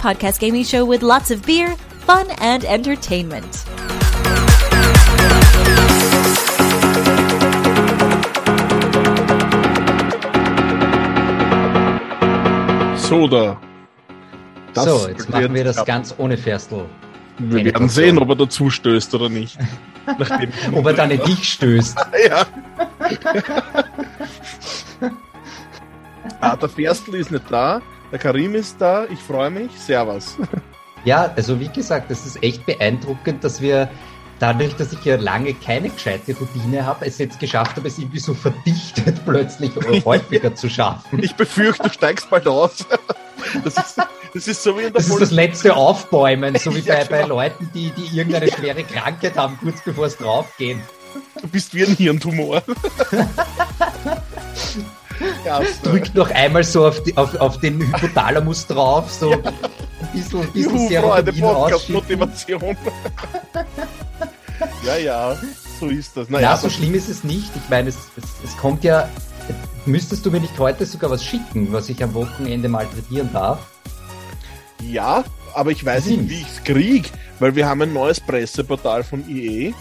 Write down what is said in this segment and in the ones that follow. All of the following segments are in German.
Podcast gaming show with lots of beer, fun, and entertainment. So, da. Das so, jetzt wird machen wir das ganz ohne Ferstl. Wir werden sehen, ob er dazu stößt oder nicht. Nachdem, Ob er dann in dich stößt. ja. ah, der Ferstl ist nicht da, der Karim ist da, ich freue mich. Servus. Ja, also wie gesagt, es ist echt beeindruckend, dass wir dadurch, dass ich ja lange keine gescheite Routine habe, es jetzt geschafft habe, es irgendwie so verdichtet plötzlich häufiger zu schaffen. Ich befürchte, du steigst bald aus. Das ist, das ist so wie in der Das ist das letzte Aufbäumen, so wie Ja, bei, bei genau. Leuten, die, die irgendeine schwere Krankheit haben, kurz bevor es draufgehen. Du bist wie ein Hirntumor. Ja. Drückt noch einmal so auf, die, auf, auf den Hypothalamus drauf, so ein bisschen, ein bisschen Juhu, Serotonin. Podcast-Motivation. ja, ja, so ist das. Ja, Naja, so schlimm ist es nicht. Ich meine, es, es, es kommt ja. Müsstest du mir nicht heute sogar was schicken, was ich am Wochenende malträtieren darf? Ja, aber ich weiß nicht, wie ich's krieg, weil wir haben ein neues Presseportal von EA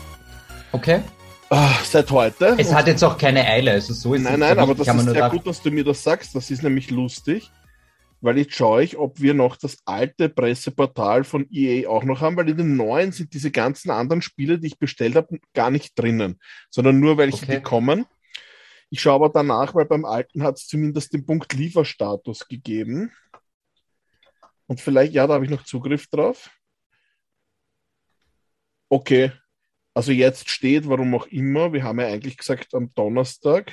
Okay. Ah, seit heute. Es hat jetzt auch keine Eile, also so ist nein, nein, aber das ist sehr gut, dass du mir das sagst. Das ist nämlich lustig, weil jetzt schaue ich, ob wir noch das alte Presseportal von EA auch noch haben, weil in den neuen sind diese ganzen anderen Spiele, die ich bestellt habe, gar nicht drinnen, sondern nur welche, Okay. die kommen. Ich schaue aber danach, weil beim alten hat es zumindest den Punkt Lieferstatus gegeben. Und vielleicht, ja, da habe ich noch Zugriff drauf. Okay, also jetzt steht, warum auch immer, wir haben ja eigentlich gesagt am Donnerstag,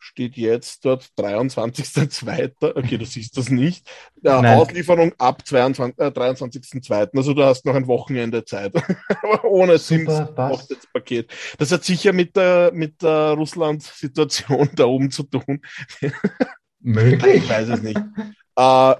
steht jetzt dort 23.02. Okay, du siehst das nicht. Ja, Nein. Auslieferung ab 22, äh, 23.02. Also du hast noch ein Wochenende Zeit. Aber ohne Sims Paket. Das hat sicher mit der, mit der Russland-Situation da oben zu tun. Möglich. Ich weiß es nicht. äh,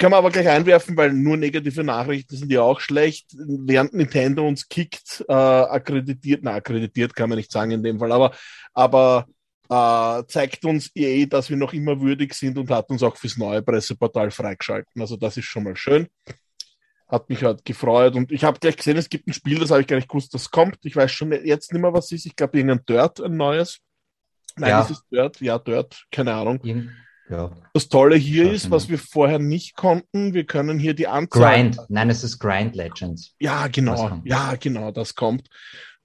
kann man aber gleich einwerfen, weil nur negative Nachrichten sind ja auch schlecht. Während Nintendo uns kickt, äh, akkreditiert, na, akkreditiert kann man nicht sagen in dem Fall, aber, aber äh, zeigt uns EA, dass wir noch immer würdig sind und hat uns auch fürs neue Presseportal freigeschalten. Also das ist schon mal schön. Hat mich halt gefreut und ich habe gleich gesehen, es gibt ein Spiel, das habe ich gar nicht gewusst, das kommt. Ich weiß schon jetzt nicht mehr, was es ist. Ich glaube, irgendein Dirt, ein neues. Nein, Ja. ist es Dirt? Ja, Dirt, keine Ahnung. Irgend- Ja. Das Tolle hier Schau ist, was wir vorher nicht konnten, wir können hier die Anzahl. Grind. Nein, es ist Grind Legends. Ja, genau. Ja, genau, das kommt.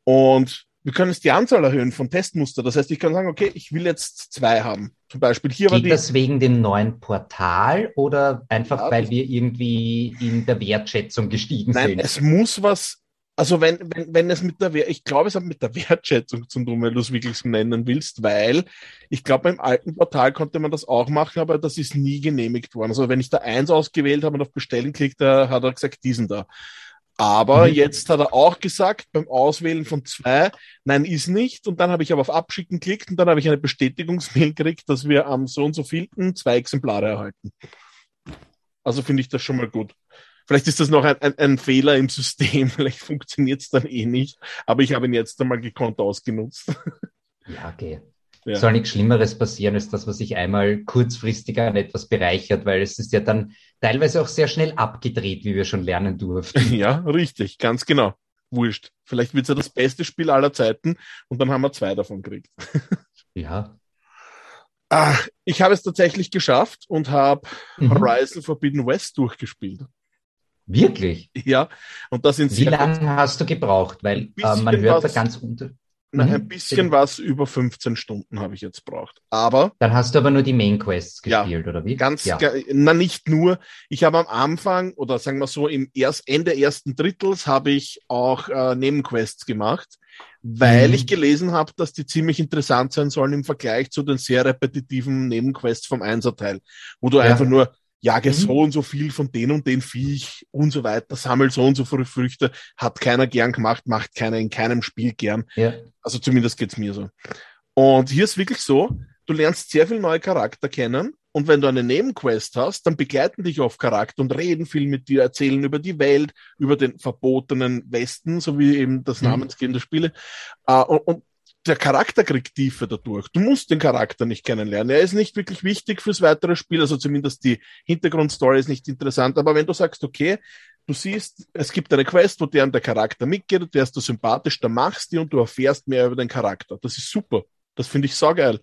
Und wir können jetzt die Anzahl erhöhen von Testmuster. Das heißt, ich kann sagen, okay, ich will jetzt zwei haben. Zum Beispiel hier war Geht die. das wegen dem neuen Portal oder einfach, Ja, weil wir irgendwie in der Wertschätzung gestiegen Nein, sind? es muss was. Also wenn, wenn, wenn es mit der ich glaube, es hat mit der Wertschätzung zu tun, wenn du es wirklich so nennen willst, weil ich glaube, beim alten Portal konnte man das auch machen, aber das ist nie genehmigt worden. Also wenn ich da eins ausgewählt habe und auf Bestellen klickt, da hat er gesagt, diesen da. Aber Mhm. jetzt hat er auch gesagt, beim Auswählen von zwei, nein, ist nicht. Und dann habe ich aber auf Abschicken geklickt und dann habe ich eine Bestätigungsmail gekriegt, dass wir am so und so vielten zwei Exemplare erhalten. Also finde ich das schon mal gut. Vielleicht ist das noch ein, ein, ein Fehler im System, vielleicht funktioniert es dann eh nicht, aber ich habe ihn jetzt einmal gekonnt ausgenutzt. Ja, okay. Ja. Soll nichts Schlimmeres passieren, als das, was sich einmal kurzfristig an etwas bereichert, weil es ist ja dann teilweise auch sehr schnell abgedreht, wie wir schon lernen durften. Ja, richtig, ganz genau. Wurscht. Vielleicht wird es ja das beste Spiel aller Zeiten und dann haben wir zwei davon gekriegt. Ja. Ah, ich habe es tatsächlich geschafft und habe Mhm. Horizon Forbidden West durchgespielt. Wirklich? Ja, und das sind Wie lange hast du gebraucht? Weil Ein bisschen äh, man hört da was- ganz unter. Na, Mhm. ein bisschen was über 15 Stunden habe ich jetzt braucht. Aber Dann hast du aber nur die Main Quests Ja, gespielt, oder wie? ganz, ja. na nicht nur. Ich habe am Anfang oder sagen wir so im erst, Ende ersten Drittels habe ich auch äh, Nebenquests gemacht, weil Mhm. ich gelesen habe, dass die ziemlich interessant sein sollen im Vergleich zu den sehr repetitiven Nebenquests vom Einserteil, wo du Ja. einfach nur jage Mhm. so und so viel von den und den Viech und so weiter, sammel so und so viele Früchte, hat keiner gern gemacht, macht keiner in keinem Spiel gern. ja. Also zumindest geht's mir so. Und hier ist wirklich so, du lernst sehr viel neue Charakter kennen und wenn du eine Nebenquest hast, dann begleiten dich oft Charakter und reden viel mit dir, erzählen über die Welt, über den verbotenen Westen, so wie eben das Mhm. Namensgeben der Spiele. Äh, und, und der Charakter kriegt Tiefe dadurch. Du musst den Charakter nicht kennenlernen. Er ist nicht wirklich wichtig fürs weitere Spiel, also zumindest die Hintergrundstory ist nicht interessant. Aber wenn du sagst, okay, du siehst, es gibt eine Quest, wo der und der Charakter mitgeht der ist du sympathisch, dann machst die und du erfährst mehr über den Charakter. Das ist super. Das finde ich saugeil.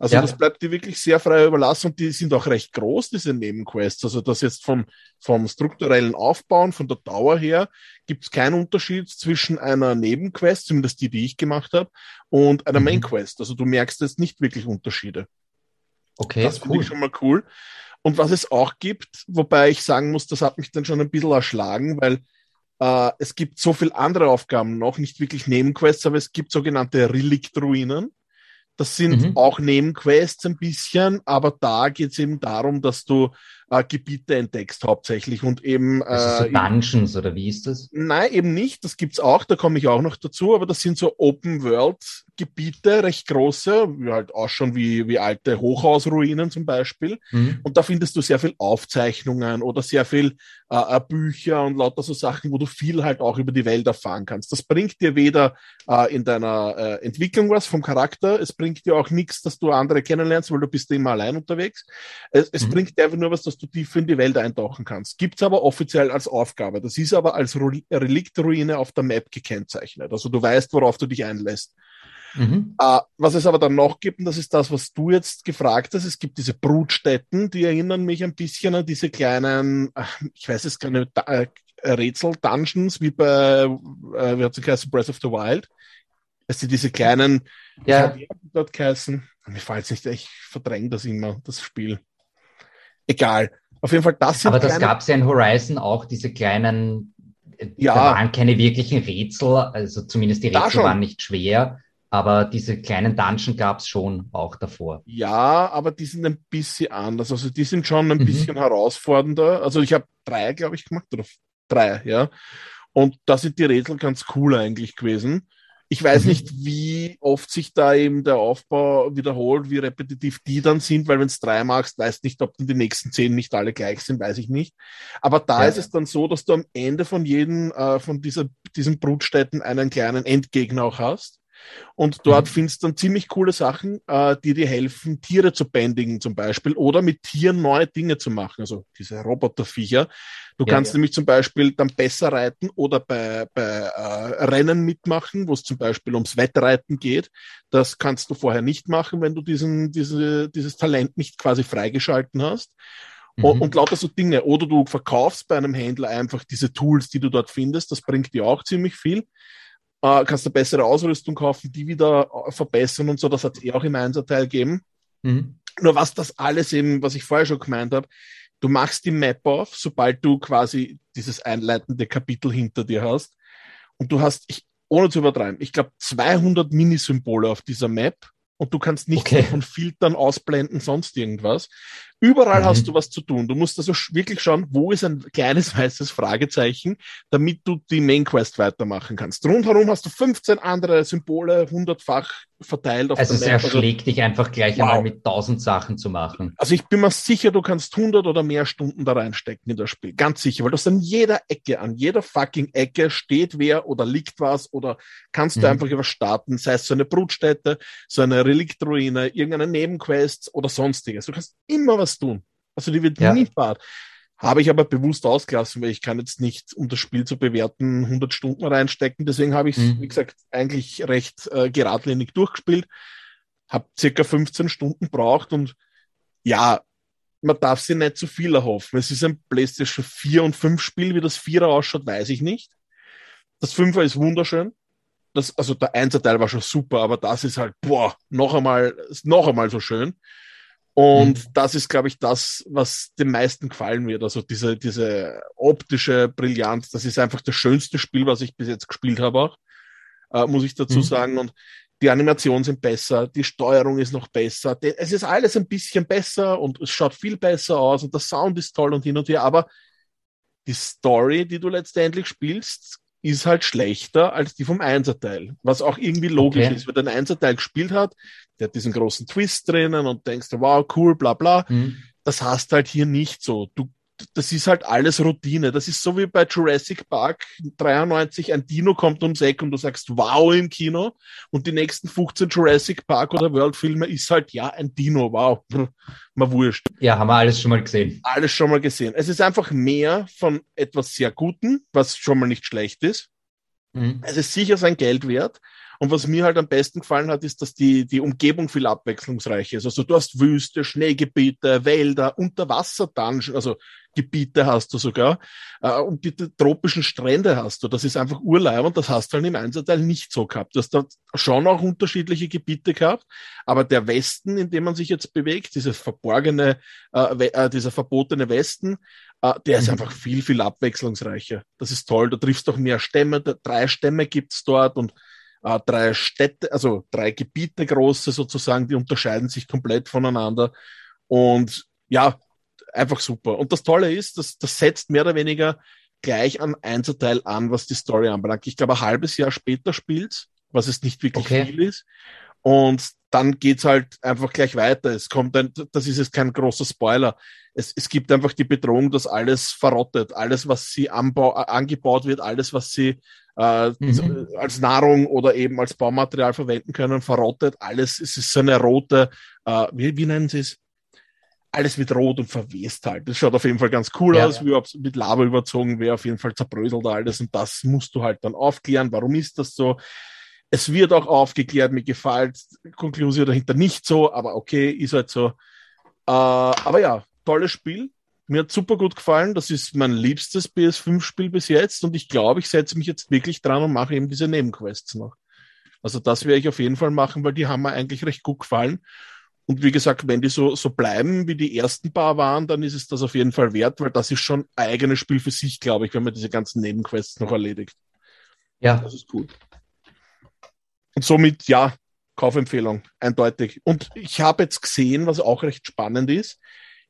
Also Ja. das bleibt dir wirklich sehr frei überlassen und die sind auch recht groß, diese Nebenquests. Also das jetzt vom, vom strukturellen Aufbauen, von der Dauer her, gibt es keinen Unterschied zwischen einer Nebenquest, zumindest die, die ich gemacht habe, und einer Mhm. Mainquest. Also du merkst jetzt nicht wirklich Unterschiede. Okay, das finde cool. ich schon mal cool. Und was es auch gibt, wobei ich sagen muss, das hat mich dann schon ein bisschen erschlagen, weil äh, es gibt so viel andere Aufgaben noch, nicht wirklich Nebenquests, aber es gibt sogenannte Reliktruinen. Das sind Mhm. auch Nebenquests ein bisschen, aber da geht es eben darum, dass du äh, Gebiete entdeckst hauptsächlich und eben Also äh, so Dungeons, oder wie ist das? Nein, eben nicht. Das gibt's auch. Da komme ich auch noch dazu. Aber das sind so Open-World-Gebiete, recht große, halt auch schon wie, wie alte Hochhausruinen zum Beispiel. Mhm. Und da findest du sehr viel Aufzeichnungen oder sehr viel äh, äh, Bücher und lauter so Sachen, wo du viel halt auch über die Welt erfahren kannst. Das bringt dir weder äh, in deiner äh, Entwicklung was vom Charakter, es bringt dir auch nichts, dass du andere kennenlernst, weil du bist immer allein unterwegs. Es, es Mhm. bringt dir einfach nur was, dass du tief in die Welt eintauchen kannst. Gibt's aber offiziell als Aufgabe. Das ist aber als Ru- Reliktruine auf der Map gekennzeichnet. Also du weißt, worauf du dich einlässt. Mhm. Äh, was es aber dann noch gibt, und das ist das, was du jetzt gefragt hast, es gibt diese Brutstätten, die erinnern mich ein bisschen an diese kleinen, ich weiß es keine äh, Rätsel-Dungeons, wie bei, äh, wie hat sie geheißen, Breath of the Wild. Du, diese kleinen, Ja. dort geheißen? Mir fällt nicht, ich verdränge das immer, das Spiel. Egal. Auf jeden Fall, das sind Aber das gab es ja in Horizon auch, diese kleinen, äh, Ja. da waren keine wirklichen Rätsel, also zumindest die Rätsel waren nicht schwer, aber diese kleinen Dungeon gab es schon auch davor. Ja, aber die sind ein bisschen anders. Also die sind schon ein Mhm. bisschen herausfordernder. Also ich habe drei, glaube ich, gemacht, oder drei, ja. Und da sind die Rätsel ganz cool eigentlich gewesen. Ich weiß Mhm. nicht, wie oft sich da eben der Aufbau wiederholt, wie repetitiv die dann sind, weil wenn du drei machst, weißt nicht, ob dann die nächsten zehn nicht alle gleich sind, weiß ich nicht. Aber da Ja. ist es dann so, dass du am Ende von jedem, äh, von dieser, diesen Brutstätten einen kleinen Endgegner auch hast. Und dort Mhm. findest du dann ziemlich coole Sachen, äh, die dir helfen, Tiere zu bändigen zum Beispiel oder mit Tieren neue Dinge zu machen. Also diese Roboterviecher. Du Ja, kannst ja. nämlich zum Beispiel dann besser reiten oder bei, bei äh, Rennen mitmachen, wo es zum Beispiel ums Wettreiten geht. Das kannst du vorher nicht machen, wenn du diesen, diese, dieses Talent nicht quasi freigeschalten hast. Und, Mhm. und lauter so Dinge. Oder du verkaufst bei einem Händler einfach diese Tools, die du dort findest. Das bringt dir auch ziemlich viel. Äh, kannst du bessere Ausrüstung kaufen, die wieder äh, verbessern und so. Das hat es eh auch im Einserteil gegeben. Mhm. Nur was das alles eben, was ich vorher schon gemeint habe, du machst die Map auf, sobald du quasi dieses einleitende Kapitel hinter dir hast. Und du hast, ich, ohne zu übertreiben, ich glaube 200 Minisymbole auf dieser Map und du kannst nichts Okay. davon filtern, ausblenden, sonst irgendwas. Überall Mhm. hast du was zu tun. Du musst also wirklich schauen, wo ist ein kleines weißes Fragezeichen, damit du die Main Quest weitermachen kannst. Rundherum hast du 15 andere Symbole, hundertfach verteilt auf Also es erschlägt dich einfach gleich Wow. einmal mit tausend Sachen zu machen. Also ich bin mir sicher, du kannst 100 oder mehr Stunden da reinstecken in das Spiel. Ganz sicher, weil das an jeder Ecke, an jeder fucking Ecke steht wer oder liegt was oder kannst du Mhm. einfach überstarten, sei es so eine Brutstätte, so eine Reliktruine, irgendeine Nebenquest oder sonstiges. Du kannst immer was tun. Also die wird Ja. nie fad. Habe ich aber bewusst ausgelassen, weil ich kann jetzt nicht, um das Spiel zu bewerten, 100 Stunden reinstecken. Deswegen habe ich es, Mhm. wie gesagt, eigentlich recht äh, geradlinig durchgespielt. Hab circa 15 Stunden braucht und ja, man darf sich nicht zu viel erhoffen. Es ist ein PlayStation 4 und 5 Spiel. Wie das 4er ausschaut, weiß ich nicht. Das 5er ist wunderschön. das, also der Einser-Teil war schon super, aber das ist halt, boah, noch einmal, noch einmal so schön. Und mhm. das ist, glaube ich, das, was den meisten gefallen wird. Also diese, diese optische Brillanz, das ist einfach das schönste Spiel, was ich bis jetzt gespielt habe auch, äh, muss ich dazu mhm. sagen. Und die Animationen sind besser, die Steuerung ist noch besser. Es ist alles ein bisschen besser und es schaut viel besser aus und der Sound ist toll und hin und her, aber die Story, die du letztendlich spielst, ist halt schlechter als die vom Einserteil. Was auch irgendwie logisch okay. ist, weil der Einserteil gespielt hat, der hat diesen großen Twist drinnen und denkst, wow, cool, bla bla. Mhm. Das hast halt hier nicht so. Du das ist halt alles Routine. Das ist so wie bei Jurassic Park 93, ein Dino kommt ums Eck und du sagst wow im Kino und die nächsten 15 Jurassic Park oder World Filme ist halt ja ein Dino, wow, mal wurscht. Ja, haben wir alles schon mal gesehen. Alles schon mal gesehen. Es ist einfach mehr von etwas sehr Guten, was schon mal nicht schlecht ist. Mhm. Es ist sicher sein Geld wert und was mir halt am besten gefallen hat, ist, dass die, die Umgebung viel abwechslungsreich ist. Also du hast Wüste, Schneegebiete, Wälder, Unterwasser-Dungeon, also Gebiete hast du sogar, äh, und die, die, tropischen Strände hast du. Das ist einfach Urlaub und das hast du halt im Einzelteil nicht so gehabt. Du hast da schon auch unterschiedliche Gebiete gehabt, aber der Westen, in dem man sich jetzt bewegt, dieses verborgene, äh, äh, dieser verbotene Westen, äh, der ist mhm. einfach viel, viel abwechslungsreicher. Das ist toll. Du triffst doch mehr Stämme, drei Stämme gibt's dort und äh, drei Städte, also drei Gebiete große sozusagen, die unterscheiden sich komplett voneinander. Und ja, einfach super. Und das Tolle ist, dass das setzt mehr oder weniger gleich an Einzelteil an, was die Story anbelangt. Ich glaube, ein halbes Jahr später spielt, was es nicht wirklich okay. viel ist. Und dann geht's halt einfach gleich weiter. Es kommt ein, das ist jetzt kein großer Spoiler. Es, es gibt einfach die Bedrohung, dass alles verrottet. Alles, was sie anbau, angebaut wird, alles, was sie äh, mhm. als Nahrung oder eben als Baumaterial verwenden können, verrottet. Alles, es ist so eine rote, äh, wie, wie nennen sie es? Alles wird rot und verwest halt. Das schaut auf jeden Fall ganz cool ja, aus, ja. wie ob es mit Lava überzogen wäre, auf jeden Fall zerbröselt alles und das musst du halt dann aufklären. Warum ist das so? Es wird auch aufgeklärt, mir gefällt Konklusion dahinter nicht so, aber okay, ist halt so. Äh, aber ja, tolles Spiel. Mir hat super gut gefallen. Das ist mein liebstes PS5-Spiel bis jetzt und ich glaube, ich setze mich jetzt wirklich dran und mache eben diese Nebenquests noch. Also das werde ich auf jeden Fall machen, weil die haben mir eigentlich recht gut gefallen. Und wie gesagt, wenn die so, so bleiben, wie die ersten paar waren, dann ist es das auf jeden Fall wert, weil das ist schon ein eigenes Spiel für sich, glaube ich, wenn man diese ganzen Nebenquests noch erledigt. Ja. Das ist gut. Und somit, ja, Kaufempfehlung, eindeutig. Und ich habe jetzt gesehen, was auch recht spannend ist.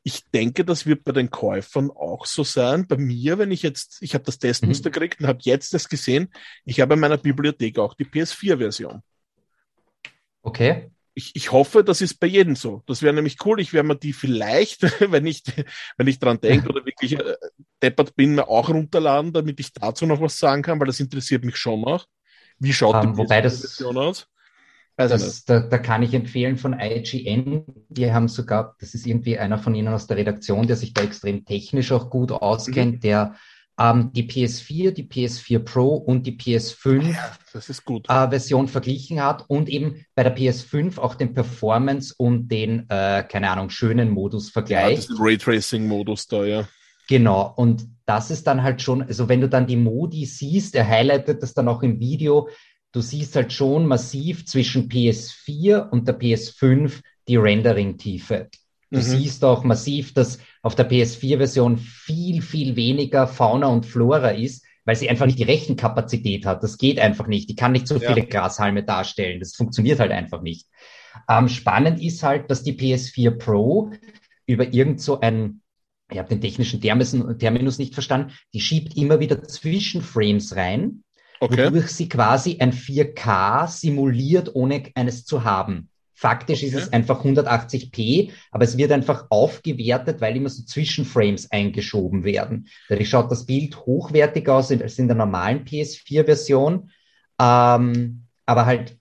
Ich denke, das wird bei den Käufern auch so sein. Bei mir, wenn ich jetzt, ich habe das Testmuster mhm. gekriegt und habe jetzt das gesehen, ich habe in meiner Bibliothek auch die PS4-Version. Okay. Ich, ich hoffe, das ist bei jedem so. Das wäre nämlich cool. Ich werde mir die vielleicht, wenn ich, wenn ich dran denke oder wirklich äh, deppert bin, mir auch runterladen, damit ich dazu noch was sagen kann, weil das interessiert mich schon noch. Wie schaut um, ähm, die wobei das, Version aus? Das, da, da, kann ich empfehlen von IGN. Die haben sogar, das ist irgendwie einer von ihnen aus der Redaktion, der sich da extrem technisch auch gut auskennt, mhm. der ähm, die PS4, die PS4 Pro und die PS5 ja, äh, Version verglichen hat und eben bei der PS5 auch den Performance und den, äh, keine Ahnung, schönen Modus vergleicht. Ja, Raytracing-Modus da, ja. Genau, und das ist dann halt schon, also wenn du dann die Modi siehst, er highlightet das dann auch im Video, du siehst halt schon massiv zwischen PS4 und der PS5 die Rendering-Tiefe. Du mhm. siehst auch massiv, dass auf der PS4-Version viel, viel weniger Fauna und Flora ist, weil sie einfach nicht die Rechenkapazität hat. Das geht einfach nicht. Die kann nicht so ja. viele Grashalme darstellen. Das funktioniert halt einfach nicht. Ähm, spannend ist halt, dass die PS4 Pro über irgend so ein ich habe den technischen Terminus nicht verstanden, die schiebt immer wieder Zwischenframes rein, okay. wodurch sie quasi ein 4K simuliert, ohne eines zu haben. Faktisch okay. ist es einfach 180p, aber es wird einfach aufgewertet, weil immer so Zwischenframes eingeschoben werden. Dadurch schaut das Bild hochwertig aus als in der normalen PS4-Version, ähm, aber halt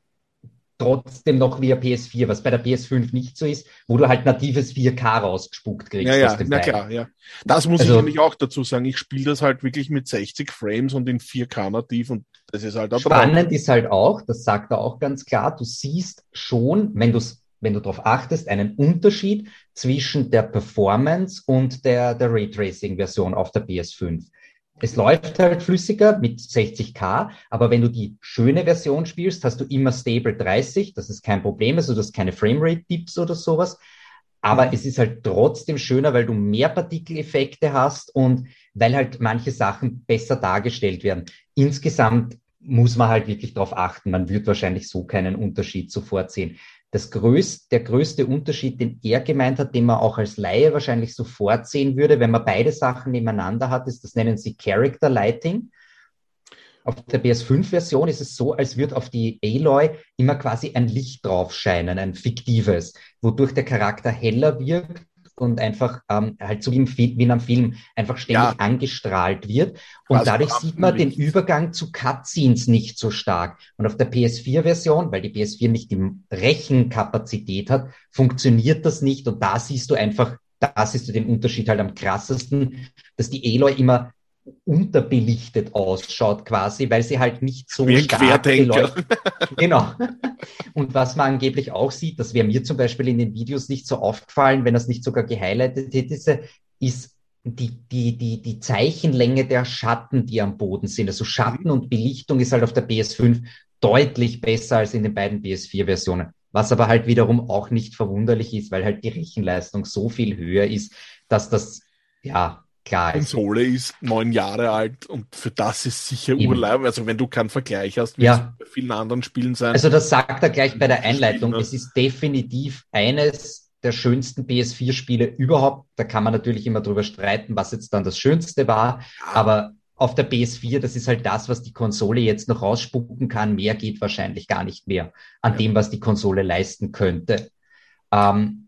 trotzdem noch via PS4, was bei der PS5 nicht so ist, wo du halt natives 4K rausgespuckt kriegst. Ja, ja, na klar, ja. Das muss also, ich nämlich auch dazu sagen. Ich spiele das halt wirklich mit 60 Frames und in 4K nativ und das ist halt auch Spannend ist halt auch, das sagt er auch ganz klar, du siehst schon, wenn du wenn du darauf achtest, einen Unterschied zwischen der Performance und der, der Raytracing-Version auf der PS5. Es läuft halt flüssiger mit 60k, aber wenn du die schöne Version spielst, hast du immer Stable 30, das ist kein Problem, also du hast keine Framerate-Dips oder sowas. Aber es ist halt trotzdem schöner, weil du mehr Partikeleffekte hast und weil halt manche Sachen besser dargestellt werden. Insgesamt muss man halt wirklich darauf achten. Man wird wahrscheinlich so keinen Unterschied sofort sehen. Das größte, der größte Unterschied, den er gemeint hat, den man auch als Laie wahrscheinlich sofort sehen würde, wenn man beide Sachen nebeneinander hat, ist, das nennen sie Character Lighting. Auf der PS5-Version ist es so, als würde auf die Aloy immer quasi ein Licht drauf scheinen, ein fiktives, wodurch der Charakter heller wirkt und einfach ähm, halt so wie, im wie in einem Film einfach ständig ja. angestrahlt wird. Und Quasi dadurch sieht man den Übergang zu Cutscenes nicht so stark. Und auf der PS4-Version, weil die PS4 nicht die Rechenkapazität hat, funktioniert das nicht. Und da siehst du einfach, da siehst du den Unterschied halt am krassesten, dass die Aloy immer unterbelichtet ausschaut quasi, weil sie halt nicht so Wie stark beleuchtet. genau. Und was man angeblich auch sieht, das wäre mir zum Beispiel in den Videos nicht so aufgefallen, wenn das nicht sogar gehighlightet hätte, ist die, die, die, die Zeichenlänge der Schatten, die am Boden sind. Also Schatten und Belichtung ist halt auf der PS5 deutlich besser als in den beiden PS4-Versionen. Was aber halt wiederum auch nicht verwunderlich ist, weil halt die Rechenleistung so viel höher ist, dass das, ja, Klar. Konsole ist neun Jahre alt und für das ist sicher Eben. Urlaub. Also wenn du keinen Vergleich hast, ja. bei vielen anderen Spielen sein. Also das sagt er gleich bei der Einleitung. Es ist definitiv eines der schönsten PS4-Spiele überhaupt. Da kann man natürlich immer drüber streiten, was jetzt dann das Schönste war. Ja. Aber auf der PS4, das ist halt das, was die Konsole jetzt noch rausspucken kann. Mehr geht wahrscheinlich gar nicht mehr an ja. dem, was die Konsole leisten könnte. Ähm,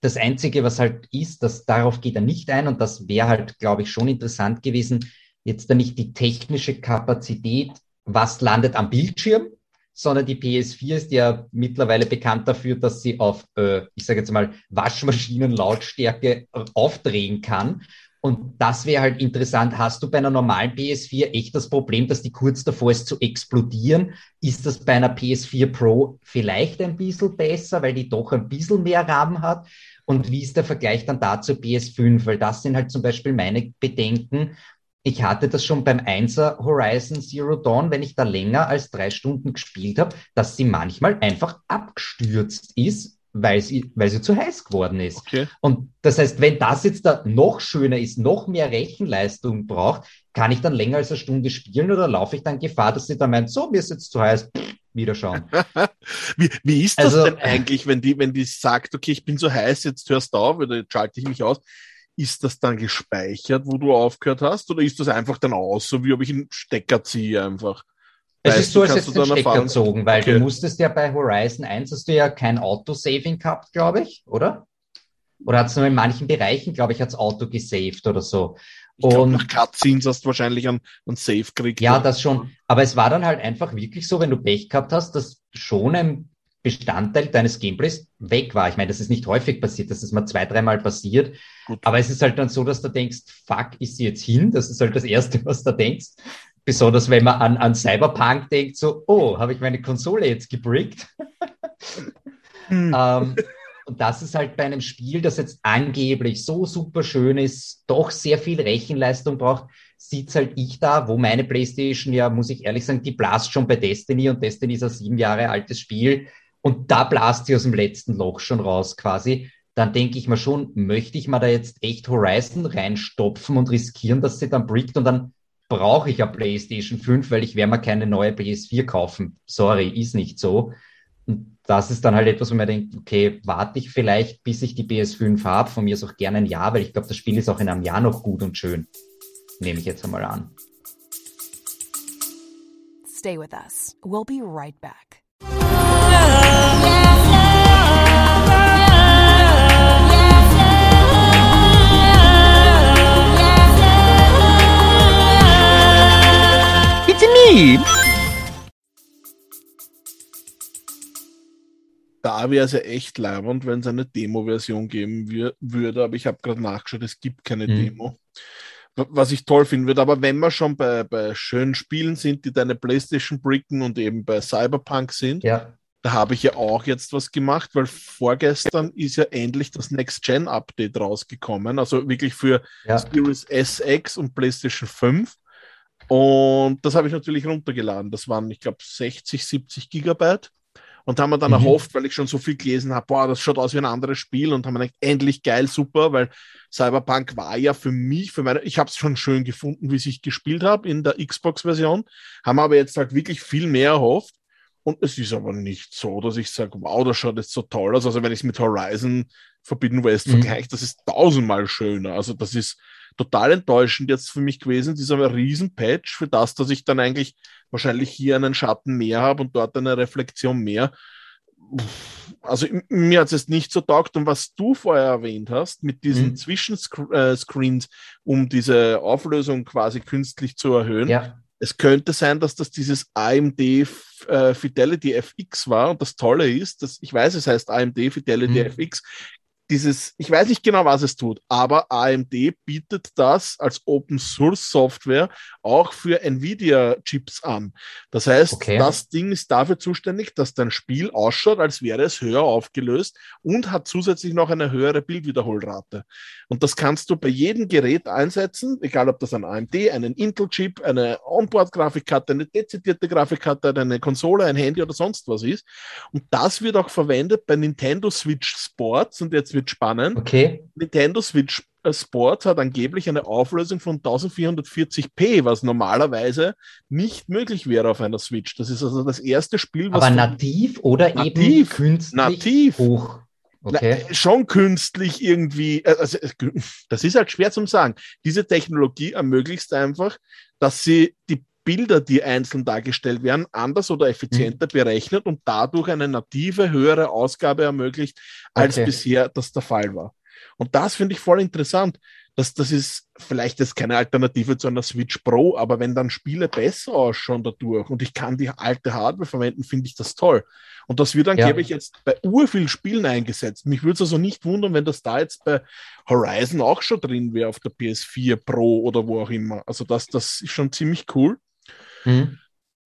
das Einzige, was halt ist, dass darauf geht er nicht ein und das wäre halt, glaube ich, schon interessant gewesen, jetzt da nicht die technische Kapazität, was landet am Bildschirm, sondern die PS4 ist ja mittlerweile bekannt dafür, dass sie auf, äh, ich sage jetzt mal, Waschmaschinenlautstärke aufdrehen kann. Und das wäre halt interessant. Hast du bei einer normalen PS4 echt das Problem, dass die kurz davor ist zu explodieren? Ist das bei einer PS4 Pro vielleicht ein bisschen besser, weil die doch ein bisschen mehr RAM hat? Und wie ist der Vergleich dann da zur PS5? Weil das sind halt zum Beispiel meine Bedenken. Ich hatte das schon beim 1er Horizon Zero Dawn, wenn ich da länger als drei Stunden gespielt habe, dass sie manchmal einfach abgestürzt ist, weil sie, weil sie zu heiß geworden ist. Okay. Und das heißt, wenn das jetzt da noch schöner ist, noch mehr Rechenleistung braucht, kann ich dann länger als eine Stunde spielen oder laufe ich dann Gefahr, dass sie dann meint, so, mir ist jetzt zu heiß, wieder schauen. wie, wie ist das also, denn eigentlich, wenn die, wenn die sagt, okay, ich bin so heiß, jetzt hörst du auf oder jetzt schalte ich mich aus? Ist das dann gespeichert, wo du aufgehört hast, oder ist das einfach dann aus, so wie ob ich einen Stecker ziehe einfach? Es ist so, als hättest du den Stecker gezogen, weil okay. du musstest ja bei Horizon 1 hast du ja kein Autosaving gehabt, glaube ich, oder? Oder hat es nur in manchen Bereichen, glaube ich, hat es Auto gesaved oder so. Ich glaub, und nach Cutscenes hast du wahrscheinlich einen, einen Save gekriegt. Ja, das schon. Aber es war dann halt einfach wirklich so, wenn du Pech gehabt hast, dass schon ein Bestandteil deines Gameplays weg war. Ich meine, das ist nicht häufig passiert, das ist mal zwei, dreimal passiert. Gut. Aber es ist halt dann so, dass du denkst, fuck, ist sie jetzt hin? Das ist halt das Erste, was du denkst. Besonders wenn man an, an Cyberpunk denkt, so, oh, habe ich meine Konsole jetzt gebrickt? hm. ähm, und das ist halt bei einem Spiel, das jetzt angeblich so super schön ist, doch sehr viel Rechenleistung braucht, sieht's halt ich da, wo meine Playstation, ja, muss ich ehrlich sagen, die blast schon bei Destiny und Destiny ist ein sieben Jahre altes Spiel und da blast sie aus dem letzten Loch schon raus quasi. Dann denke ich mir schon, möchte ich mal da jetzt echt Horizon reinstopfen und riskieren, dass sie dann brickt und dann brauche ich eine PlayStation 5, weil ich werde mir keine neue PS4 kaufen. Sorry, ist nicht so. Und das ist dann halt etwas, wo man denkt, okay, warte ich vielleicht, bis ich die PS5 habe, von mir ist auch gerne ein Jahr, weil ich glaube, das Spiel ist auch in einem Jahr noch gut und schön. Nehme ich jetzt einmal an. Stay with us. We'll be right back. Da wäre es ja echt leibend, wenn es eine Demo-Version geben würde, aber ich habe gerade nachgeschaut, es gibt keine mhm. Demo. Was ich toll finden würde, aber wenn wir schon bei, bei schönen Spielen sind, die deine PlayStation bricken und eben bei Cyberpunk sind, ja. Da habe ich ja auch jetzt was gemacht, weil vorgestern ist ja endlich das Next-Gen-Update rausgekommen, also wirklich für ja. Series SX und PlayStation 5. Und das habe ich natürlich runtergeladen. Das waren, ich glaube, 60, 70 Gigabyte. Und haben wir dann mhm. erhofft, weil ich schon so viel gelesen habe, boah, das schaut aus wie ein anderes Spiel und haben wir gedacht, endlich geil, super, weil Cyberpunk war ja für mich, für meine, ich habe es schon schön gefunden, wie ich gespielt habe in der Xbox-Version, haben aber jetzt halt wirklich viel mehr erhofft. Und es ist aber nicht so, dass ich sage, wow, das schaut jetzt so toll aus. Also wenn ich es mit Horizon Forbidden West mhm. vergleiche, das ist tausendmal schöner. Also das ist total enttäuschend jetzt für mich gewesen, dieser Riesen-Patch für das, dass ich dann eigentlich wahrscheinlich hier einen Schatten mehr habe und dort eine Reflexion mehr. Also mir hat es nicht so taugt. Und was du vorher erwähnt hast, mit diesen mhm. Zwischenscreens, um diese Auflösung quasi künstlich zu erhöhen, ja. Es könnte sein, dass das dieses AMD äh, Fidelity FX war. Und das Tolle ist, dass ich weiß, es heißt AMD Fidelity mhm. FX, dieses, ich weiß nicht genau, was es tut, aber AMD bietet das als Open Source Software auch für Nvidia Chips an. Das heißt, okay. das Ding ist dafür zuständig, dass dein Spiel ausschaut, als wäre es höher aufgelöst und hat zusätzlich noch eine höhere Bildwiederholrate. Und das kannst du bei jedem Gerät einsetzen, egal ob das ein AMD, einen Intel Chip, eine Onboard-Grafikkarte, eine dezidierte Grafikkarte, eine Konsole, ein Handy oder sonst was ist. Und das wird auch verwendet bei Nintendo Switch Sports und jetzt wird spannend. Okay. Nintendo Switch äh, Sports hat angeblich eine Auflösung von 1440p, was normalerweise nicht möglich wäre auf einer Switch. Das ist also das erste Spiel, was. Aber nativ oder nativ, eben künstlich nativ. hoch? Okay. Na, schon künstlich irgendwie, äh, also, das ist halt schwer zu sagen. Diese Technologie ermöglicht einfach, dass sie die Bilder, die einzeln dargestellt werden, anders oder effizienter mhm. berechnet und dadurch eine native, höhere Ausgabe ermöglicht, als okay. bisher das der Fall war. Und das finde ich voll interessant. Das, das ist vielleicht jetzt keine Alternative zu einer Switch Pro, aber wenn dann Spiele besser ausschauen dadurch und ich kann die alte Hardware verwenden, finde ich das toll. Und das wird dann, ja. ich, jetzt bei urviel Spielen eingesetzt. Mich würde es also nicht wundern, wenn das da jetzt bei Horizon auch schon drin wäre auf der PS4 Pro oder wo auch immer. Also das, das ist schon ziemlich cool. Mhm.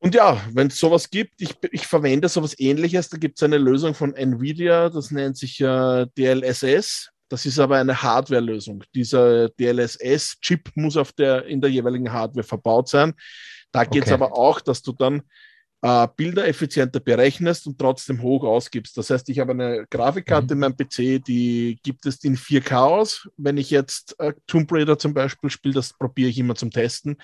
Und ja, wenn es sowas gibt, ich, ich verwende sowas ähnliches, da gibt es eine Lösung von Nvidia, das nennt sich äh, DLSS. Das ist aber eine Hardware-Lösung. Dieser DLSS-Chip muss auf der, in der jeweiligen Hardware verbaut sein. Da geht es okay. aber auch, dass du dann äh, Bilder effizienter berechnest und trotzdem hoch ausgibst. Das heißt, ich habe eine Grafikkarte mhm. in meinem PC, die gibt es in 4K aus. Wenn ich jetzt äh, Tomb Raider zum Beispiel spiele, das probiere ich immer zum Testen.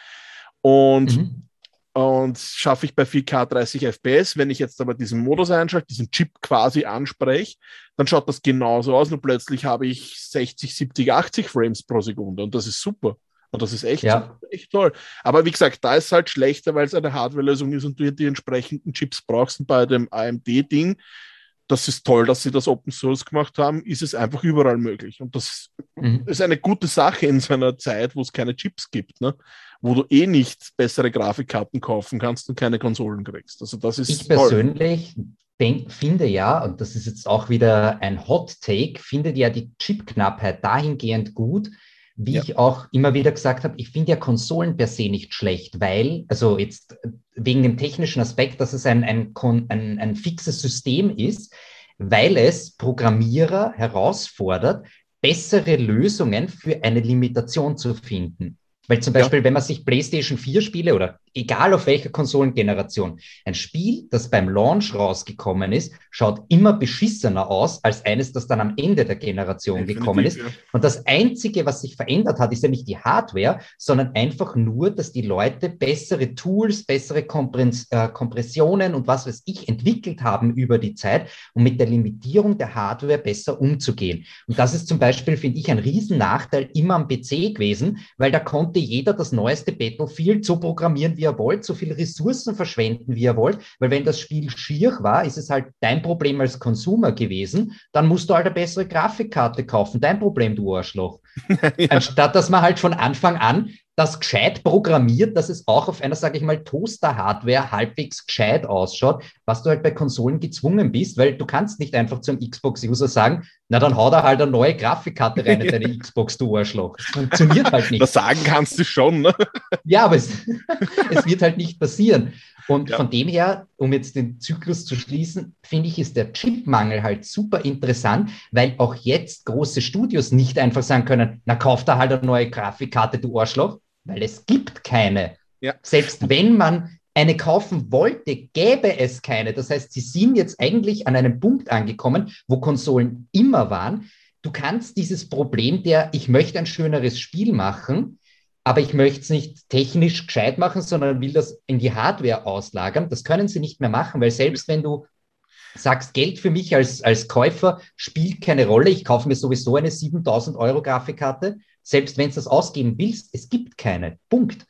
Und mhm und schaffe ich bei 4K 30 FPS. Wenn ich jetzt aber diesen Modus einschalte, diesen Chip quasi anspreche, dann schaut das genauso aus. Nur plötzlich habe ich 60, 70, 80 Frames pro Sekunde und das ist super. Und das ist echt, ja. echt toll. Aber wie gesagt, da ist es halt schlechter, weil es eine Hardware-Lösung ist und du die entsprechenden Chips brauchst. Und bei dem AMD-Ding, das ist toll, dass sie das Open Source gemacht haben, ist es einfach überall möglich. Und das mhm. ist eine gute Sache in so einer Zeit, wo es keine Chips gibt. Ne? wo du eh nicht bessere Grafikkarten kaufen kannst und keine Konsolen kriegst. Also das ist ich toll. persönlich denk, finde ja, und das ist jetzt auch wieder ein Hot Take, findet ja die Chipknappheit dahingehend gut, wie ja. ich auch immer wieder gesagt habe, ich finde ja Konsolen per se nicht schlecht, weil, also jetzt wegen dem technischen Aspekt, dass es ein, ein, ein, ein fixes System ist, weil es Programmierer herausfordert, bessere Lösungen für eine Limitation zu finden. Weil zum Beispiel, ja. wenn man sich PlayStation 4 Spiele oder egal auf welcher Konsolengeneration, ein Spiel, das beim Launch rausgekommen ist, schaut immer beschissener aus als eines, das dann am Ende der Generation Definitiv, gekommen ist. Ja. Und das Einzige, was sich verändert hat, ist ja nicht die Hardware, sondern einfach nur, dass die Leute bessere Tools, bessere Kompress äh, Kompressionen und was weiß ich entwickelt haben über die Zeit, um mit der Limitierung der Hardware besser umzugehen. Und das ist zum Beispiel, finde ich, ein Riesennachteil immer am PC gewesen, weil da konnte jeder das neueste Battlefield so programmieren, wie ihr wollt, so viele Ressourcen verschwenden, wie ihr wollt, weil wenn das Spiel schier war, ist es halt dein Problem als Konsumer gewesen, dann musst du halt eine bessere Grafikkarte kaufen, dein Problem, du Arschloch. ja. Anstatt dass man halt von Anfang an das gescheit programmiert, dass es auch auf einer, sage ich mal, Toaster-Hardware halbwegs gescheit ausschaut, was du halt bei Konsolen gezwungen bist, weil du kannst nicht einfach zum Xbox-User sagen, na dann hau da halt eine neue Grafikkarte rein in deine Xbox, du Arschloch. Das funktioniert halt nicht. Das sagen kannst du schon, ne? Ja, aber es, es wird halt nicht passieren. Und ja. von dem her, um jetzt den Zyklus zu schließen, finde ich, ist der Chipmangel halt super interessant, weil auch jetzt große Studios nicht einfach sagen können, na kauf da halt eine neue Grafikkarte, du Arschloch, weil es gibt keine. Ja. Selbst wenn man eine kaufen wollte, gäbe es keine. Das heißt, sie sind jetzt eigentlich an einem Punkt angekommen, wo Konsolen immer waren. Du kannst dieses Problem der, ich möchte ein schöneres Spiel machen, aber ich möchte es nicht technisch gescheit machen, sondern will das in die Hardware auslagern. Das können sie nicht mehr machen, weil selbst wenn du sagst, Geld für mich als, als Käufer spielt keine Rolle, ich kaufe mir sowieso eine 7000 Euro Grafikkarte, selbst wenn du das ausgeben willst, es gibt keine. Punkt.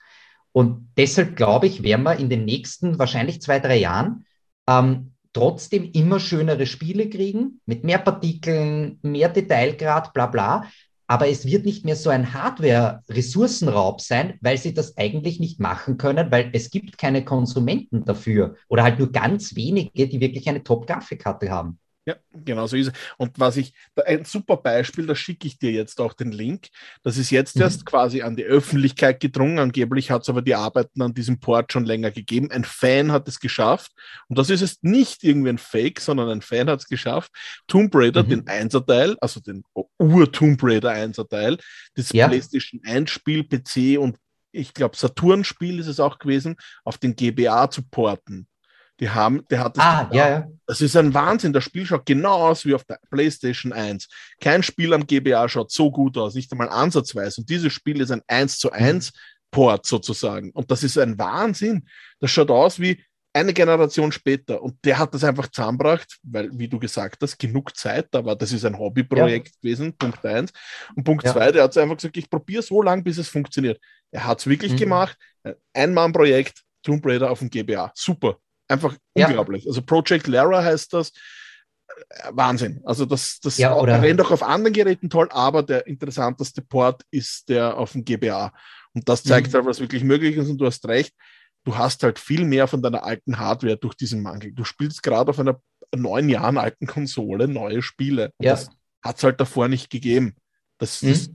Und deshalb glaube ich, werden wir in den nächsten wahrscheinlich zwei, drei Jahren ähm, trotzdem immer schönere Spiele kriegen, mit mehr Partikeln, mehr Detailgrad, bla bla. Aber es wird nicht mehr so ein Hardware-Ressourcenraub sein, weil sie das eigentlich nicht machen können, weil es gibt keine Konsumenten dafür oder halt nur ganz wenige, die wirklich eine Top-Grafikkarte haben. Ja, genau so ist es. Und was ich, ein super Beispiel, da schicke ich dir jetzt auch den Link. Das ist jetzt mhm. erst quasi an die Öffentlichkeit gedrungen. Angeblich hat es aber die Arbeiten an diesem Port schon länger gegeben. Ein Fan hat es geschafft. Und das ist jetzt nicht irgendwie ein Fake, sondern ein Fan hat es geschafft. Tomb Raider, mhm. den Einserteil, also den Ur-Tomb Raider Einserteil, das ja. PlayStation 1 Spiel, PC und ich glaube Saturn-Spiel ist es auch gewesen, auf den GBA zu porten. Die haben, der hat das. Ah, ja, ja. Das ist ein Wahnsinn. Das Spiel schaut genau aus wie auf der PlayStation 1. Kein Spiel am GBA schaut so gut aus, nicht einmal ansatzweise. Und dieses Spiel ist ein 1 zu 1 Port sozusagen. Und das ist ein Wahnsinn. Das schaut aus wie eine Generation später. Und der hat das einfach zusammengebracht, weil, wie du gesagt hast, genug Zeit da war. Das ist ein Hobbyprojekt ja. gewesen, Punkt 1. Und Punkt 2, ja. der hat einfach gesagt, ich probiere so lange, bis es funktioniert. Er hat es wirklich mhm. gemacht. Ein Mann-Projekt, Tomb Raider auf dem GBA. Super. Einfach ja. unglaublich. Also Project Lara heißt das. Wahnsinn. Also das, das ja, rennt auch auf anderen Geräten toll, aber der interessanteste Port ist der auf dem GBA. Und das zeigt mhm. halt, was wirklich möglich ist. Und du hast recht, du hast halt viel mehr von deiner alten Hardware durch diesen Mangel. Du spielst gerade auf einer neun Jahren alten Konsole neue Spiele. Ja. Das hat es halt davor nicht gegeben. Das, mhm. das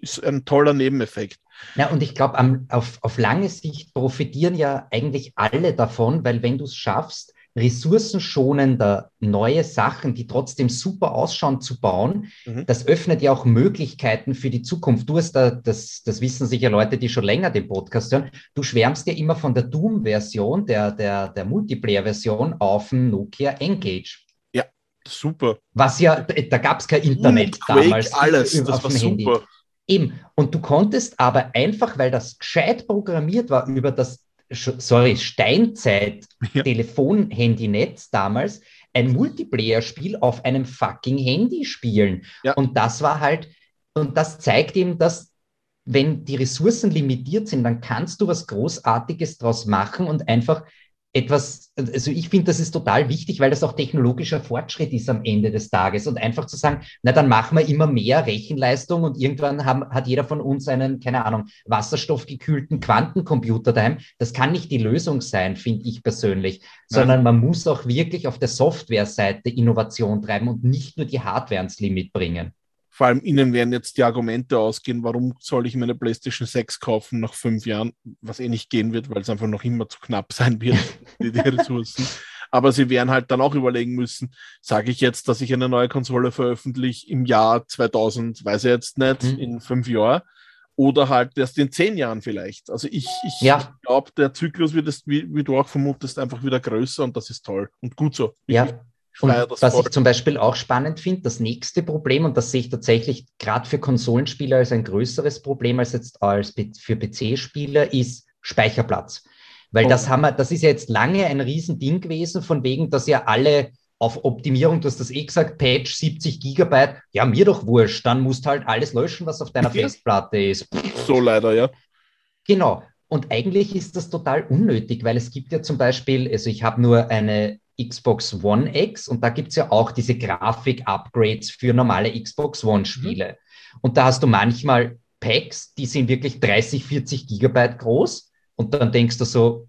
ist ein toller Nebeneffekt. Ja, und ich glaube, auf, auf lange Sicht profitieren ja eigentlich alle davon, weil wenn du es schaffst, ressourcenschonender neue Sachen, die trotzdem super ausschauen, zu bauen, mhm. das öffnet ja auch Möglichkeiten für die Zukunft. Du hast da, das, das wissen sicher Leute, die schon länger den Podcast hören, du schwärmst ja immer von der Doom-Version, der, der, der Multiplayer-Version auf dem Nokia Engage. Ja, super. Was ja, da gab es kein Internet Quake, damals. Alles, das war Handy. Eben. Und du konntest aber einfach, weil das gescheit programmiert war über das, sorry, Steinzeit-Telefon-Handynetz damals, ein Multiplayer-Spiel auf einem fucking Handy spielen. Ja. Und das war halt, und das zeigt eben, dass wenn die Ressourcen limitiert sind, dann kannst du was Großartiges draus machen und einfach etwas, also ich finde, das ist total wichtig, weil das auch technologischer Fortschritt ist am Ende des Tages und einfach zu sagen, na dann machen wir immer mehr Rechenleistung und irgendwann haben, hat jeder von uns einen, keine Ahnung, wasserstoffgekühlten Quantencomputer daheim. Das kann nicht die Lösung sein, finde ich persönlich, sondern man muss auch wirklich auf der Softwareseite Innovation treiben und nicht nur die Hardware ans Limit bringen. Vor allem Ihnen werden jetzt die Argumente ausgehen, warum soll ich mir eine PlayStation 6 kaufen nach fünf Jahren, was eh nicht gehen wird, weil es einfach noch immer zu knapp sein wird, die, die Ressourcen. Aber Sie werden halt dann auch überlegen müssen, sage ich jetzt, dass ich eine neue Konsole veröffentliche im Jahr 2000, weiß ich jetzt nicht, mhm. in fünf Jahren oder halt erst in zehn Jahren vielleicht. Also ich, ich ja. glaube, der Zyklus wird, es, wie, wie, du auch vermutest, einfach wieder größer und das ist toll und gut so. Ja, und was ich zum Beispiel auch spannend finde, das nächste Problem, und das sehe ich tatsächlich gerade für Konsolenspieler als ein größeres Problem als jetzt als für PC-Spieler, ist Speicherplatz. Weil oh. das haben wir, das ist ja jetzt lange ein Riesending gewesen, von wegen, dass ja alle auf Optimierung, du hast das eh gesagt, Patch 70 Gigabyte, ja, mir doch wurscht, dann musst halt alles löschen, was auf deiner Festplatte ist. So leider, ja. Genau. Und eigentlich ist das total unnötig, weil es gibt ja zum Beispiel, also ich habe nur eine Xbox One X und da gibt es ja auch diese Grafik-Upgrades für normale Xbox One-Spiele. Mhm. Und da hast du manchmal Packs, die sind wirklich 30, 40 Gigabyte groß. Und dann denkst du so,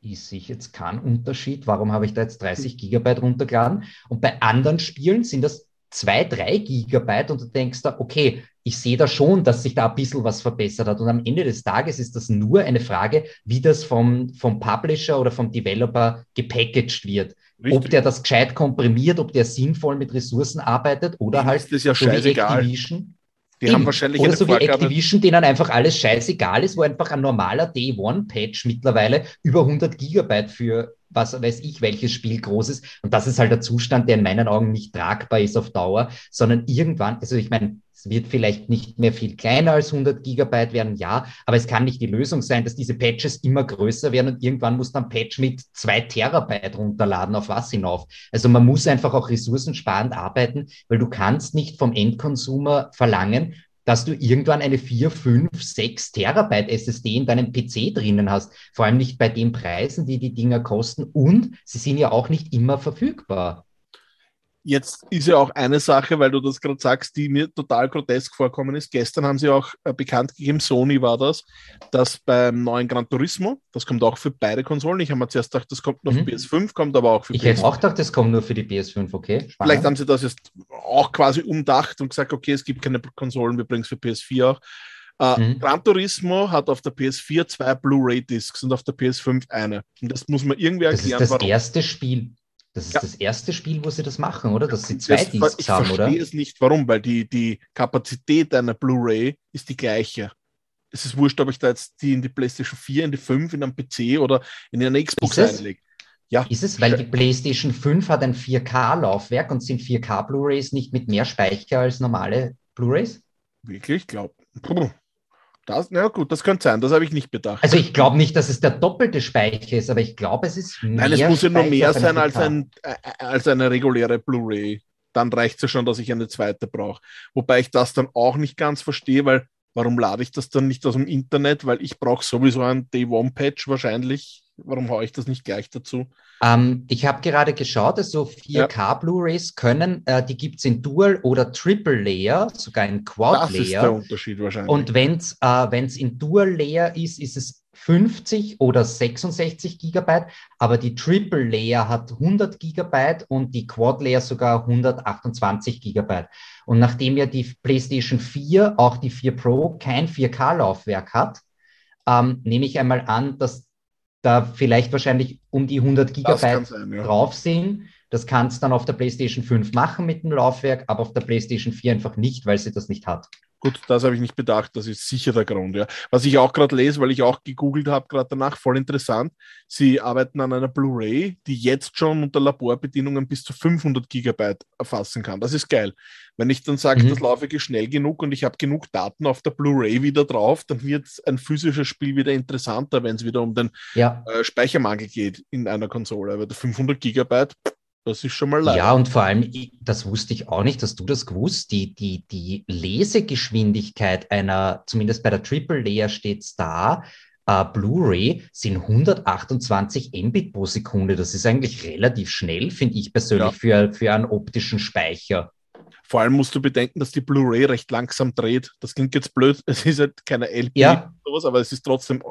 ist sich jetzt kein Unterschied. Warum habe ich da jetzt 30 Gigabyte runtergeladen? Und bei anderen Spielen sind das zwei, drei Gigabyte und du denkst da, okay, ich sehe da schon, dass sich da ein bisschen was verbessert hat. Und am Ende des Tages ist das nur eine Frage, wie das vom, vom Publisher oder vom Developer gepackaged wird. Richtig. Ob der das gescheit komprimiert, ob der sinnvoll mit Ressourcen arbeitet oder halt ist ja so scheißegal. Activision. Die Eben. haben wahrscheinlich Oder so wie Vorgabe. Activision, denen einfach alles scheißegal ist, wo einfach ein normaler Day-One-Patch mittlerweile über 100 Gigabyte für was weiß ich, welches Spiel groß ist. Und das ist halt der Zustand, der in meinen Augen nicht tragbar ist auf Dauer, sondern irgendwann, also ich meine, es wird vielleicht nicht mehr viel kleiner als 100 Gigabyte werden, ja, aber es kann nicht die Lösung sein, dass diese Patches immer größer werden und irgendwann muss dann Patch mit zwei Terabyte runterladen, auf was hinauf. Also man muss einfach auch ressourcensparend arbeiten, weil du kannst nicht vom Endkonsumer verlangen, dass du irgendwann eine 4, 5, 6 Terabyte SSD in deinem PC drinnen hast. Vor allem nicht bei den Preisen, die die Dinger kosten. Und sie sind ja auch nicht immer verfügbar. Jetzt ist ja auch eine Sache, weil du das gerade sagst, die mir total grotesk vorkommen ist. Gestern haben sie auch äh, bekannt gegeben, Sony war das, dass beim neuen Gran Turismo, das kommt auch für beide Konsolen. Ich habe mir zuerst gedacht, das kommt nur mhm. für PS5, kommt aber auch für ich PS5. Ich hätte auch gedacht, das kommt nur für die PS5, okay. Spannend. Vielleicht haben sie das jetzt auch quasi umdacht und gesagt, okay, es gibt keine Konsolen, wir bringen es für PS4 auch. Uh, mhm. Gran Turismo hat auf der PS4 zwei Blu-ray-Discs und auf der PS5 eine. Und das muss man irgendwie erklären. Das ist das warum. erste Spiel. Das ist ja. das erste Spiel, wo sie das machen, oder? Dass sie zwei das, Discs haben, oder? Ich verstehe es nicht, warum, weil die, die Kapazität einer Blu-ray ist die gleiche. Es ist wurscht, ob ich da jetzt die in die PlayStation 4, in die 5, in einem PC oder in eine Xbox einlege. Ja. Ist es, weil die PlayStation 5 hat ein 4K-Laufwerk und sind 4K-Blu-rays nicht mit mehr Speicher als normale Blu-rays? Wirklich? Ich glaube. Das, na gut, das könnte sein, das habe ich nicht bedacht. Also ich glaube nicht, dass es der doppelte Speicher ist, aber ich glaube, es ist mehr. Nein, es muss ja nur mehr sein als, ein, äh, als eine reguläre Blu-ray. Dann reicht es ja schon, dass ich eine zweite brauche. Wobei ich das dann auch nicht ganz verstehe, weil warum lade ich das dann nicht aus dem Internet? Weil ich brauche sowieso ein Day-One-Patch wahrscheinlich Warum haue ich das nicht gleich dazu? Ähm, ich habe gerade geschaut, also 4K ja. Blu-rays können, äh, die gibt es in Dual oder Triple Layer, sogar in Quad Layer. Das ist der Unterschied wahrscheinlich. Und wenn es äh, in Dual Layer ist, ist es 50 oder 66 Gigabyte, aber die Triple Layer hat 100 Gigabyte und die Quad Layer sogar 128 Gigabyte. Und nachdem ja die PlayStation 4, auch die 4 Pro, kein 4K-Laufwerk hat, ähm, nehme ich einmal an, dass da vielleicht wahrscheinlich um die 100 Gigabyte sein, ja. drauf sind. Das kannst du dann auf der PlayStation 5 machen mit dem Laufwerk, aber auf der PlayStation 4 einfach nicht, weil sie das nicht hat. Gut, das habe ich nicht bedacht, das ist sicher der Grund. Ja. Was ich auch gerade lese, weil ich auch gegoogelt habe, gerade danach, voll interessant. Sie arbeiten an einer Blu-ray, die jetzt schon unter Laborbedingungen bis zu 500 Gigabyte erfassen kann. Das ist geil. Wenn ich dann sage, mhm. das laufe schnell genug und ich habe genug Daten auf der Blu-ray wieder drauf, dann wird ein physisches Spiel wieder interessanter, wenn es wieder um den ja. äh, Speichermangel geht in einer Konsole. Aber 500 Gigabyte, das ist schon mal leid. Ja, und vor allem, das wusste ich auch nicht, dass du das gewusst, die, die, die Lesegeschwindigkeit einer, zumindest bei der Triple Layer steht es da, Uh, Blu-ray sind 128 Mbit pro Sekunde. Das ist eigentlich relativ schnell, finde ich persönlich, ja. für, für einen optischen Speicher. Vor allem musst du bedenken, dass die Blu-ray recht langsam dreht. Das klingt jetzt blöd, es ist halt keine LP ja. sowas, aber es ist trotzdem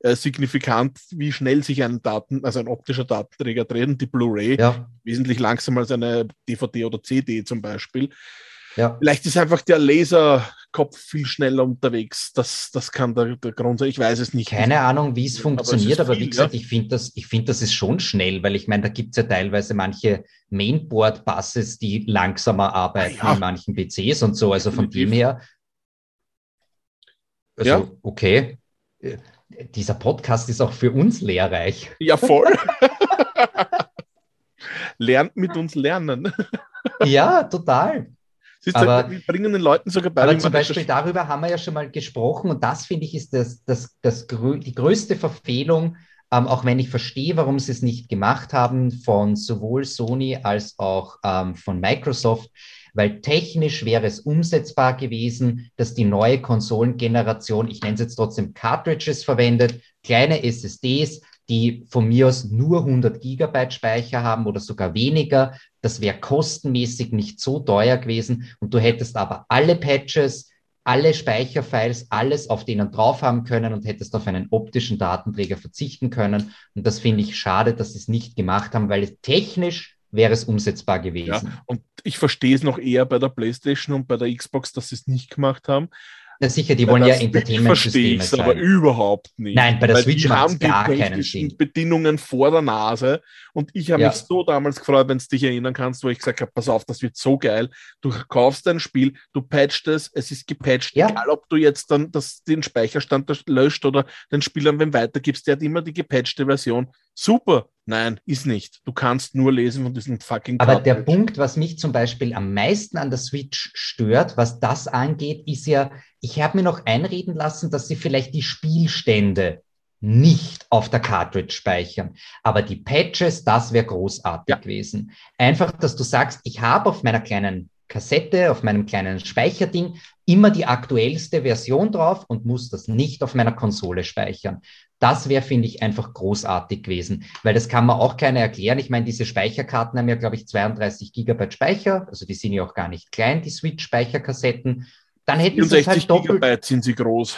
äh, signifikant, wie schnell sich ein Daten, also ein optischer Datenträger dreht und die Blu-ray ja. wesentlich langsamer als eine DVD oder CD zum Beispiel. Ja. Vielleicht ist einfach der Laserkopf viel schneller unterwegs. Das, das kann der, der Grund sein. Ich weiß es nicht. Keine Ahnung, wie es funktioniert, aber, es aber wie gesagt, ja. ich finde das, ich finde, das ist schon schnell, weil ich meine, da gibt es ja teilweise manche Mainboard-Buses, die langsamer arbeiten ja. in manchen PCs und so. Also von dem her. Also, ja. okay. Äh, dieser Podcast ist auch für uns lehrreich. Ja, voll. Lernt mit uns lernen. ja, total. Siehst aber, du, wir bringen den Leuten sogar bei. Aber zum Beispiel darüber haben wir ja schon mal gesprochen und das finde ich ist das, das, das, die größte Verfehlung, ähm, auch wenn ich verstehe, warum sie es nicht gemacht haben, von sowohl Sony als auch ähm, von Microsoft, weil technisch wäre es umsetzbar gewesen, dass die neue Konsolengeneration, ich nenne es jetzt trotzdem Cartridges verwendet, kleine SSDs, die von mir aus nur 100 Gigabyte Speicher haben oder sogar weniger. Das wäre kostenmäßig nicht so teuer gewesen und du hättest aber alle Patches alle Speicherfiles, alles auf denen drauf haben können und hättest auf einen optischen Datenträger verzichten können. Und das finde ich schade, dass sie es nicht gemacht haben, weil es technisch wäre es umsetzbar gewesen. Ja, und ich verstehe es noch eher bei der PlayStation und bei der Xbox, dass sie es nicht gemacht haben. Ja, sicher, die wollen ja Entertainment-Systeme sein. aber überhaupt nicht. Nein, bei der Switch macht es gar keinen Sinn. Bedingungen vor der Nase. Und ich habe ja. mich so damals gefreut, wenn du dich erinnern kannst, wo ich gesagt habe, pass auf, das wird so geil. Du kaufst ein Spiel, du patchst es, es ist gepatcht. Ja. Egal, ob du jetzt dann das, den Speicherstand löscht oder den Spielern wem weitergibst, der hat immer die gepatchte Version. Super. Nein, ist nicht. Du kannst nur lesen von diesem fucking Aber Cartridge. der Punkt, was mich zum Beispiel am meisten an der Switch stört, was das angeht, ist ja, ich habe mir noch einreden lassen, dass sie vielleicht die Spielstände nicht auf der Cartridge speichern. Aber die Patches, das wäre großartig ja. gewesen. Einfach, dass du sagst, ich habe auf meiner kleinen Kassette, auf meinem kleinen Speicherding immer die aktuellste Version drauf und muss das nicht auf meiner Konsole speichern. Das wäre, finde ich, einfach großartig gewesen, weil das kann man auch keiner erklären. Ich meine, diese Speicherkarten haben ja, glaube ich, 32 Gigabyte Speicher, also die sind ja auch gar nicht klein, die Switch-Speicherkassetten. Dann hätten sie halt doppelt. Gigabyte sind sie groß.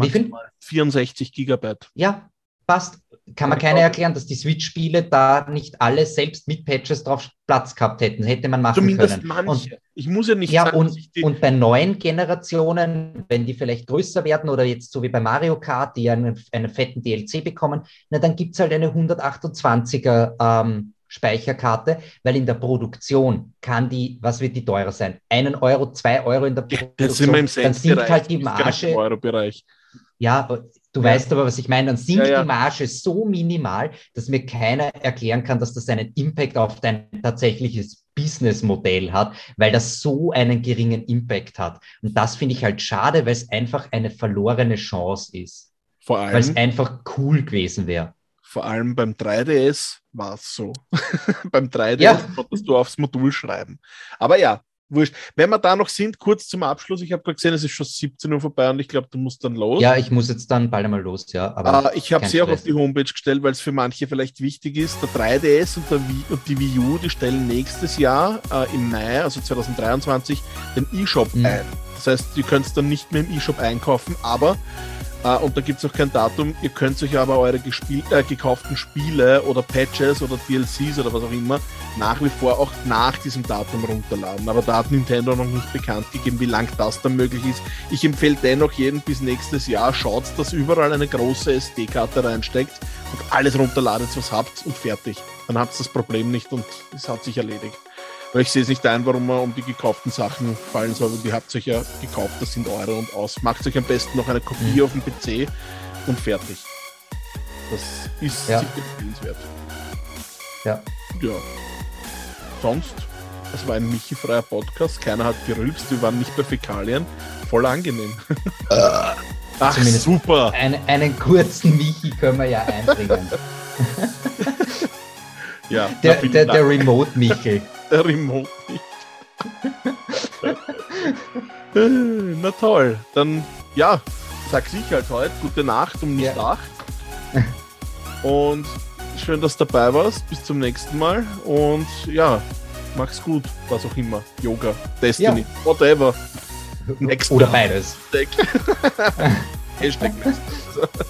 Viel? 64 Gigabyte. Ja, passt. Kann man keiner erklären, dass die Switch-Spiele da nicht alle selbst mit Patches drauf Platz gehabt hätten. Hätte man machen Zumindest können. Manche. Und, ich muss ja nicht ja, sagen, und, und bei neuen Generationen, wenn die vielleicht größer werden oder jetzt so wie bei Mario Kart, die einen, einen fetten DLC bekommen, na, dann gibt es halt eine 128er ähm, Speicherkarte, weil in der Produktion kann die, was wird die teurer sein? Einen Euro, zwei Euro in der Produktion. Ja, das sind wir im dann sinkt halt die Marge. Euro-Bereich. Ja, du ja. weißt aber, was ich meine. Dann sinkt ja, ja. die Marge so minimal, dass mir keiner erklären kann, dass das einen Impact auf dein tatsächliches Businessmodell hat, weil das so einen geringen Impact hat. Und das finde ich halt schade, weil es einfach eine verlorene Chance ist. Vor allem. Weil es einfach cool gewesen wäre. Vor allem beim 3DS war es so. beim 3DS konntest du aufs Modul schreiben. Aber ja, wurscht. Wenn wir da noch sind, kurz zum Abschluss. Ich habe gerade gesehen, es ist schon 17 Uhr vorbei und ich glaube, du musst dann los. Ja, ich muss jetzt dann bald einmal los, ja. Aber uh, ich habe sie auch auf die Homepage gestellt, weil es für manche vielleicht wichtig ist. Der 3DS und, der Wii, und die Wii U, die stellen nächstes Jahr äh, im Mai, also 2023, den E-Shop mhm. ein. Das heißt, ihr könnt es dann nicht mehr im E-Shop einkaufen, aber Uh, und da gibt es auch kein Datum. Ihr könnt euch aber eure äh, gekauften Spiele oder Patches oder DLCs oder was auch immer nach wie vor auch nach diesem Datum runterladen. Aber da hat Nintendo noch nicht bekannt gegeben, wie lang das dann möglich ist. Ich empfehle dennoch jeden bis nächstes Jahr, schaut, dass überall eine große SD-Karte reinsteckt und alles runterladet, was habt und fertig. Dann habt ihr das Problem nicht und es hat sich erledigt. Weil ich sehe es nicht ein, warum man um die gekauften Sachen fallen soll. Die habt ihr euch ja gekauft, das sind eure und aus. Macht euch am besten noch eine Kopie mhm. auf dem PC und fertig. Das ist ja. sicher empfehlenswert. Ja. Ja. Sonst, es war ein Michi-freier Podcast. Keiner hat gerülpst, wir waren nicht bei Fäkalien. Voll angenehm. Ach, Zumindest super. Ein, einen kurzen Michi können wir ja einbringen. ja, der, der, der Remote-Michel der Remote nicht. Na toll, dann ja, sag ich halt heute gute Nacht um nicht ja. Und schön, dass du dabei warst. Bis zum nächsten Mal. Und ja, mach's gut, was auch immer. Yoga, Destiny, ja. whatever. Next Oder beides. Hashtag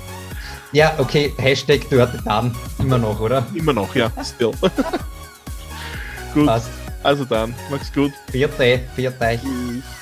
Ja, okay, Hashtag dort dann immer noch, oder? Immer noch, ja, still. gut. Passt. Also dann, mach's gut. Vierte, vierte. Tschüss.